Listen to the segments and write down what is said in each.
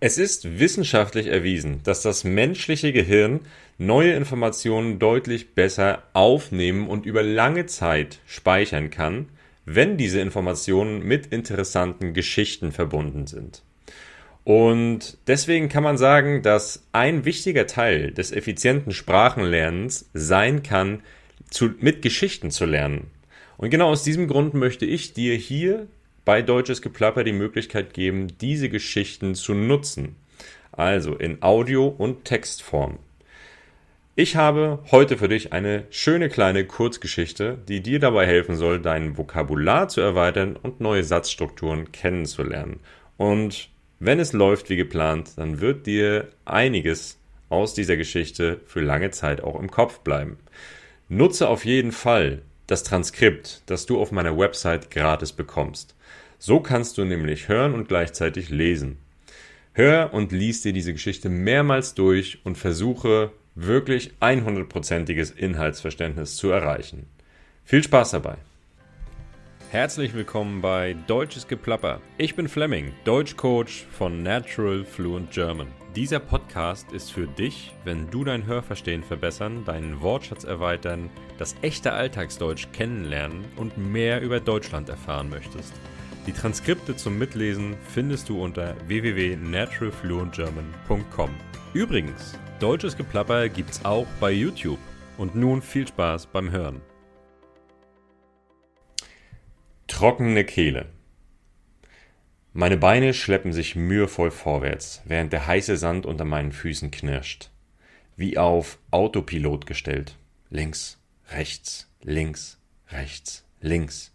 Es ist wissenschaftlich erwiesen, dass das menschliche Gehirn neue Informationen deutlich besser aufnehmen und über lange Zeit speichern kann, wenn diese Informationen mit interessanten Geschichten verbunden sind. Und deswegen kann man sagen, dass ein wichtiger Teil des effizienten Sprachenlernens sein kann, zu, mit Geschichten zu lernen. Und genau aus diesem Grund möchte ich dir hier bei Deutsches Geplapper die Möglichkeit geben, diese Geschichten zu nutzen. Also in Audio- und Textform. Ich habe heute für dich eine schöne kleine Kurzgeschichte, die dir dabei helfen soll, dein Vokabular zu erweitern und neue Satzstrukturen kennenzulernen. Und wenn es läuft wie geplant, dann wird dir einiges aus dieser Geschichte für lange Zeit auch im Kopf bleiben. Nutze auf jeden Fall das Transkript, das du auf meiner Website gratis bekommst. So kannst du nämlich hören und gleichzeitig lesen. Hör und lies dir diese Geschichte mehrmals durch und versuche wirklich 100%iges Inhaltsverständnis zu erreichen. Viel Spaß dabei! Herzlich willkommen bei Deutsches Geplapper. Ich bin Fleming, Deutschcoach von Natural Fluent German. Dieser Podcast ist für dich, wenn du dein Hörverstehen verbessern, deinen Wortschatz erweitern, das echte Alltagsdeutsch kennenlernen und mehr über Deutschland erfahren möchtest. Die Transkripte zum Mitlesen findest du unter www.naturalfluentgerman.com. Übrigens, deutsches Geplapper gibt's auch bei YouTube. Und nun viel Spaß beim Hören. Trockene Kehle. Meine Beine schleppen sich mühevoll vorwärts, während der heiße Sand unter meinen Füßen knirscht. Wie auf Autopilot gestellt. Links, rechts, links, rechts, links.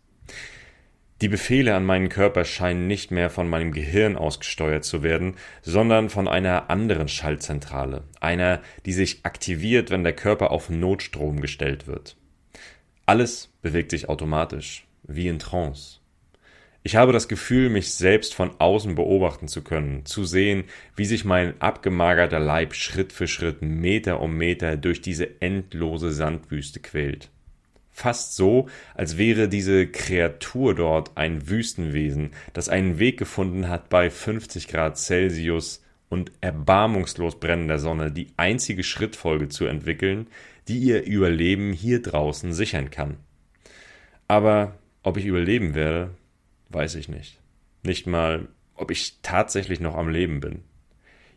Die Befehle an meinen Körper scheinen nicht mehr von meinem Gehirn ausgesteuert zu werden, sondern von einer anderen Schaltzentrale, einer, die sich aktiviert, wenn der Körper auf Notstrom gestellt wird. Alles bewegt sich automatisch, wie in Trance. Ich habe das Gefühl, mich selbst von außen beobachten zu können, zu sehen, wie sich mein abgemagerter Leib Schritt für Schritt, Meter um Meter durch diese endlose Sandwüste quält. Fast so, als wäre diese Kreatur dort ein Wüstenwesen, das einen Weg gefunden hat, bei 50 Grad Celsius und erbarmungslos brennender Sonne die einzige Schrittfolge zu entwickeln, die ihr Überleben hier draußen sichern kann. Aber ob ich überleben werde, weiß ich nicht. Nicht mal, ob ich tatsächlich noch am Leben bin.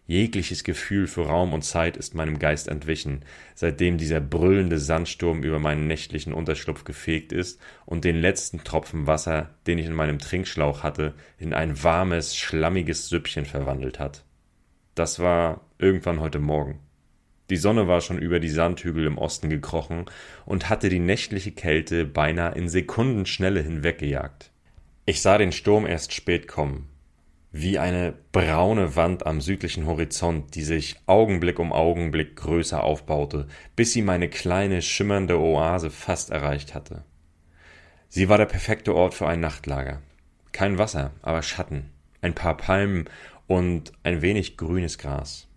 Jegliches Gefühl für Raum und Zeit ist meinem Geist entwichen, seitdem dieser brüllende Sandsturm über meinen nächtlichen Unterschlupf gefegt ist und den letzten Tropfen Wasser, den ich in meinem Trinkschlauch hatte, in ein warmes, schlammiges Süppchen verwandelt hat. Das war irgendwann heute Morgen. Die Sonne war schon über die Sandhügel im Osten gekrochen und hatte die nächtliche Kälte beinahe in Sekundenschnelle hinweggejagt. Ich sah den Sturm erst spät kommen, wie eine braune Wand am südlichen Horizont, die sich Augenblick um Augenblick größer aufbaute, bis sie meine kleine schimmernde Oase fast erreicht hatte. Sie war der perfekte Ort für ein Nachtlager. Kein Wasser, aber Schatten, ein paar Palmen und ein wenig grünes Gras.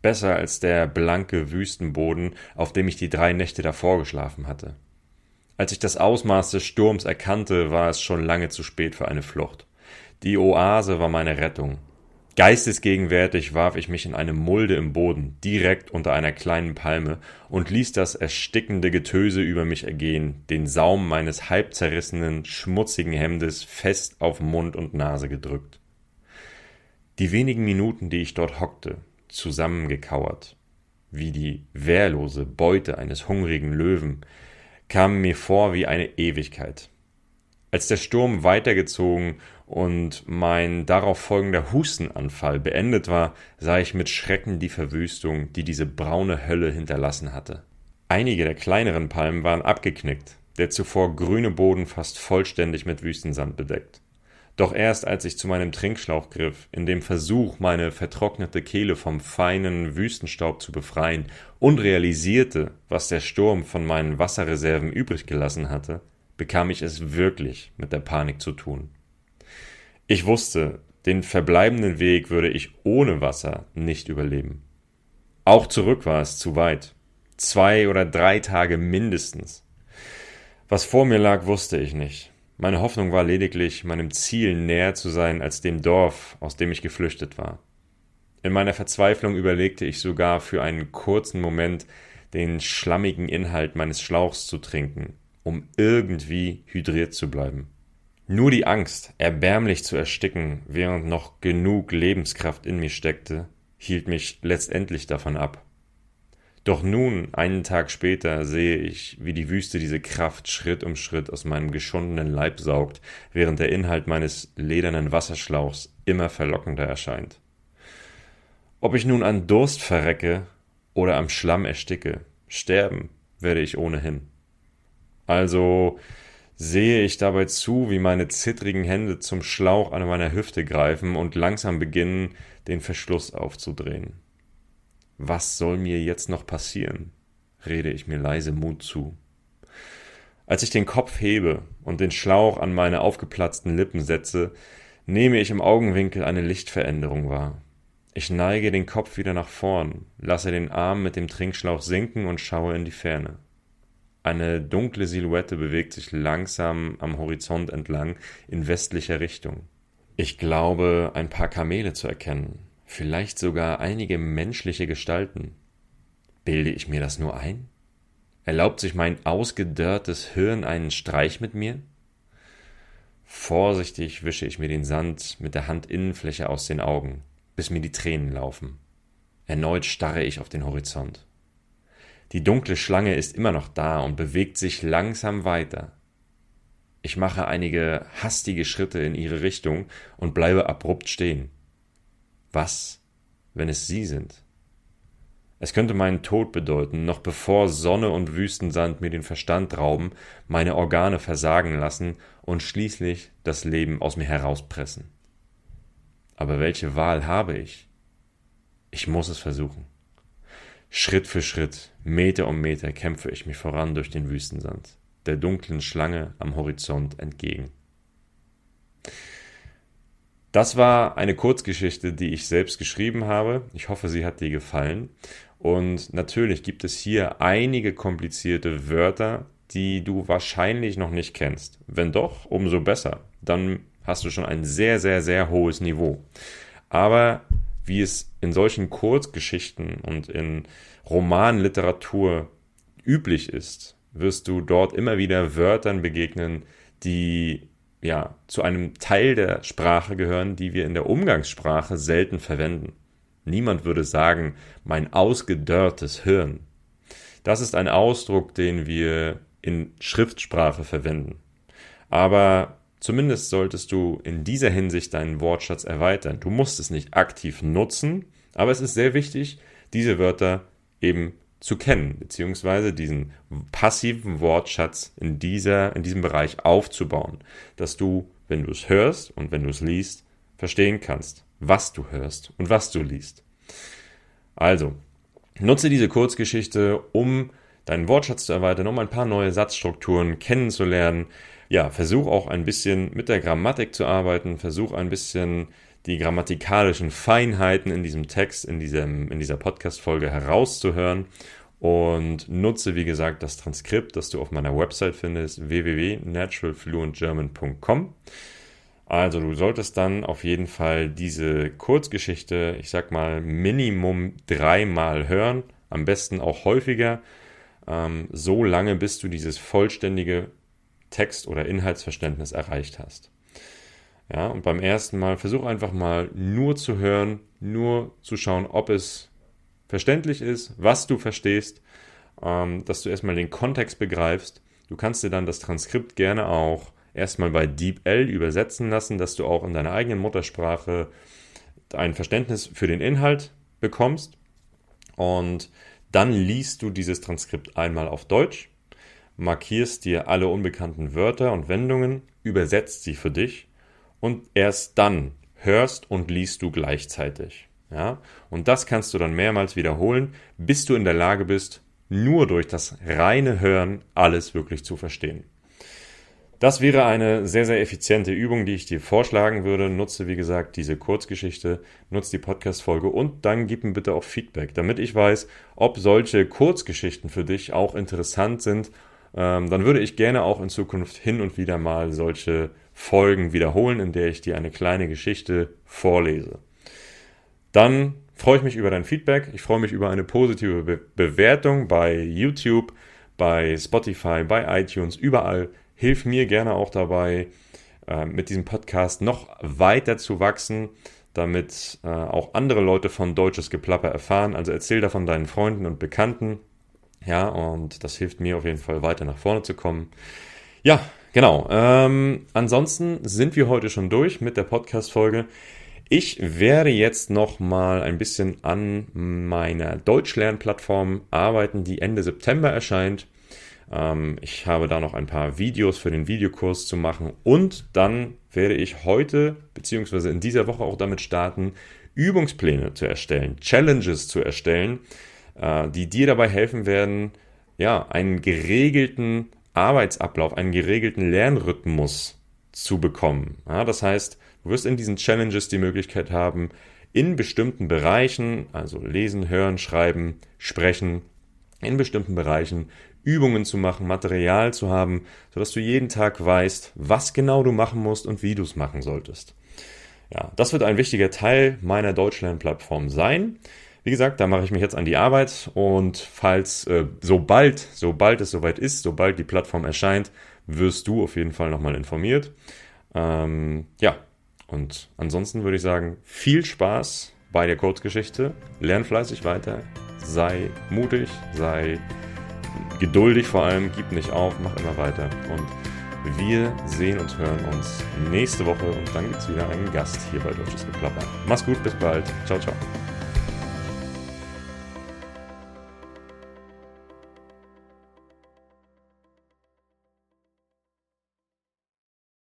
Besser als der blanke Wüstenboden, auf dem ich die drei Nächte davor geschlafen hatte. Als ich das Ausmaß des Sturms erkannte, war es schon lange zu spät für eine Flucht. Die Oase war meine Rettung. Geistesgegenwärtig warf ich mich in eine Mulde im Boden, direkt unter einer kleinen Palme, und ließ das erstickende Getöse über mich ergehen, den Saum meines halbzerrissenen, schmutzigen Hemdes fest auf Mund und Nase gedrückt. Die wenigen Minuten, die ich dort hockte, zusammengekauert, wie die wehrlose Beute eines hungrigen Löwen, kamen mir vor wie eine Ewigkeit. Als der Sturm weitergezogen und mein darauf folgender Hustenanfall beendet war, sah ich mit Schrecken die Verwüstung, die diese braune Hölle hinterlassen hatte. Einige der kleineren Palmen waren abgeknickt, der zuvor grüne Boden fast vollständig mit Wüstensand bedeckt. Doch erst als ich zu meinem Trinkschlauch griff, in dem Versuch, meine vertrocknete Kehle vom feinen Wüstenstaub zu befreien, und realisierte, was der Sturm von meinen Wasserreserven übrig gelassen hatte, bekam ich es wirklich mit der Panik zu tun. Ich wusste, den verbleibenden Weg würde ich ohne Wasser nicht überleben. Auch zurück war es zu weit. Zwei oder drei Tage mindestens. Was vor mir lag, wusste ich nicht. Meine Hoffnung war lediglich, meinem Ziel näher zu sein als dem Dorf, aus dem ich geflüchtet war. In meiner Verzweiflung überlegte ich sogar für einen kurzen Moment, den schlammigen Inhalt meines Schlauchs zu trinken, um irgendwie hydriert zu bleiben. Nur die Angst, erbärmlich zu ersticken, während noch genug Lebenskraft in mir steckte, hielt mich letztendlich davon ab. Doch nun, einen Tag später, sehe ich, wie die Wüste diese Kraft Schritt um Schritt aus meinem geschundenen Leib saugt, während der Inhalt meines ledernen Wasserschlauchs immer verlockender erscheint. Ob ich nun an Durst verrecke oder am Schlamm ersticke, sterben werde ich ohnehin. Also sehe ich dabei zu, wie meine zittrigen Hände zum Schlauch an meiner Hüfte greifen und langsam beginnen, den Verschluss aufzudrehen. Was soll mir jetzt noch passieren? rede ich mir leise Mut zu. Als ich den Kopf hebe und den Schlauch an meine aufgeplatzten Lippen setze, nehme ich im Augenwinkel eine Lichtveränderung wahr. Ich neige den Kopf wieder nach vorn, lasse den Arm mit dem Trinkschlauch sinken und schaue in die Ferne. Eine dunkle Silhouette bewegt sich langsam am Horizont entlang in westlicher Richtung. Ich glaube, ein paar Kamele zu erkennen, vielleicht sogar einige menschliche Gestalten. Bilde ich mir das nur ein? Erlaubt sich mein ausgedörrtes Hirn einen Streich mit mir? Vorsichtig wische ich mir den Sand mit der Handinnenfläche aus den Augen, bis mir die Tränen laufen. Erneut starre ich auf den Horizont. Die dunkle Schlange ist immer noch da und bewegt sich langsam weiter. Ich mache einige hastige Schritte in ihre Richtung und bleibe abrupt stehen. Was, wenn es sie sind? Es könnte meinen Tod bedeuten, noch bevor Sonne und Wüstensand mir den Verstand rauben, meine Organe versagen lassen und schließlich das Leben aus mir herauspressen. Aber welche Wahl habe ich? Ich muss es versuchen. Schritt für Schritt, Meter um Meter kämpfe ich mich voran durch den Wüstensand, der dunklen Schlange am Horizont entgegen. Das war eine Kurzgeschichte, die ich selbst geschrieben habe. Ich hoffe, sie hat dir gefallen. Und natürlich gibt es hier einige komplizierte Wörter, die du wahrscheinlich noch nicht kennst. Wenn doch, umso besser. Dann hast du schon ein sehr, sehr, sehr hohes Niveau. Aber wie es in solchen Kurzgeschichten und in Romanliteratur üblich ist, wirst du dort immer wieder Wörtern begegnen, die ja, zu einem Teil der Sprache gehören, die wir in der Umgangssprache selten verwenden. Niemand würde sagen, mein ausgedörrtes Hirn. Das ist ein Ausdruck, den wir in Schriftsprache verwenden. Aber zumindest solltest du in dieser Hinsicht deinen Wortschatz erweitern. Du musst es nicht aktiv nutzen, aber es ist sehr wichtig, diese Wörter eben zu kennen, beziehungsweise diesen passiven Wortschatz in, dieser, in diesem Bereich aufzubauen, dass du, wenn du es hörst und wenn du es liest, verstehen kannst, was du hörst und was du liest. Also, nutze diese Kurzgeschichte, um deinen Wortschatz zu erweitern, um ein paar neue Satzstrukturen kennenzulernen. Ja, versuch auch ein bisschen mit der Grammatik zu arbeiten, versuch ein bisschen die grammatikalischen Feinheiten in diesem Text, in, diesem, in dieser Podcast-Folge herauszuhören und nutze, wie gesagt, das Transkript, das du auf meiner Website findest, www.naturalfluentgerman.com. Also du solltest dann auf jeden Fall diese Kurzgeschichte, ich sag mal, Minimum dreimal hören, am besten auch häufiger, ähm, so lange, bis du dieses vollständige Text- oder Inhaltsverständnis erreicht hast. Ja, und beim ersten Mal versuch einfach mal nur zu hören, nur zu schauen, ob es verständlich ist, was du verstehst, ähm, dass du erstmal den Kontext begreifst. Du kannst dir dann das Transkript gerne auch erstmal bei DeepL übersetzen lassen, dass du auch in deiner eigenen Muttersprache ein Verständnis für den Inhalt bekommst. Und dann liest du dieses Transkript einmal auf Deutsch, markierst dir alle unbekannten Wörter und Wendungen, übersetzt sie für dich und erst dann hörst und liest du gleichzeitig. Ja? Und das kannst du dann mehrmals wiederholen, bis du in der Lage bist, nur durch das reine Hören alles wirklich zu verstehen. Das wäre eine sehr, sehr effiziente Übung, die ich dir vorschlagen würde. Nutze, wie gesagt, diese Kurzgeschichte, nutze die Podcast-Folge und dann gib mir bitte auch Feedback, damit ich weiß, ob solche Kurzgeschichten für dich auch interessant sind. Ähm, dann würde ich gerne auch in Zukunft hin und wieder mal solche Folgen wiederholen, in der ich dir eine kleine Geschichte vorlese. Dann freue ich mich über dein Feedback. Ich freue mich über eine positive Be Bewertung bei YouTube, bei Spotify, bei iTunes, überall. Hilf mir gerne auch dabei, äh, mit diesem Podcast noch weiter zu wachsen, damit äh, auch andere Leute von deutsches Geplapper erfahren. Also erzähl davon deinen Freunden und Bekannten. Ja, und das hilft mir auf jeden Fall weiter nach vorne zu kommen. Ja, genau. Ähm, ansonsten sind wir heute schon durch mit der Podcast-Folge. Ich werde jetzt noch mal ein bisschen an meiner Deutschlernplattform arbeiten, die Ende September erscheint. Ähm, ich habe da noch ein paar Videos für den Videokurs zu machen und dann werde ich heute beziehungsweise in dieser Woche auch damit starten, Übungspläne zu erstellen, Challenges zu erstellen, äh, die dir dabei helfen werden, ja, einen geregelten Arbeitsablauf, einen geregelten Lernrhythmus zu bekommen. Ja, das heißt, du wirst in diesen Challenges die Möglichkeit haben, in bestimmten Bereichen, also lesen, hören, schreiben, sprechen, in bestimmten Bereichen Übungen zu machen, Material zu haben, sodass du jeden Tag weißt, was genau du machen musst und wie du es machen solltest. Ja, das wird ein wichtiger Teil meiner Deutschlernplattform sein. Wie gesagt, da mache ich mich jetzt an die Arbeit und falls äh, sobald, sobald es soweit ist, sobald die Plattform erscheint, wirst du auf jeden Fall nochmal informiert. Ähm, ja, und ansonsten würde ich sagen, viel Spaß bei der Kurzgeschichte, lern fleißig weiter, sei mutig, sei geduldig vor allem, gib nicht auf, mach immer weiter und wir sehen und hören uns nächste Woche und dann gibt es wieder einen Gast hier bei Deutsches Geplapper. Mach's gut, bis bald. Ciao, ciao.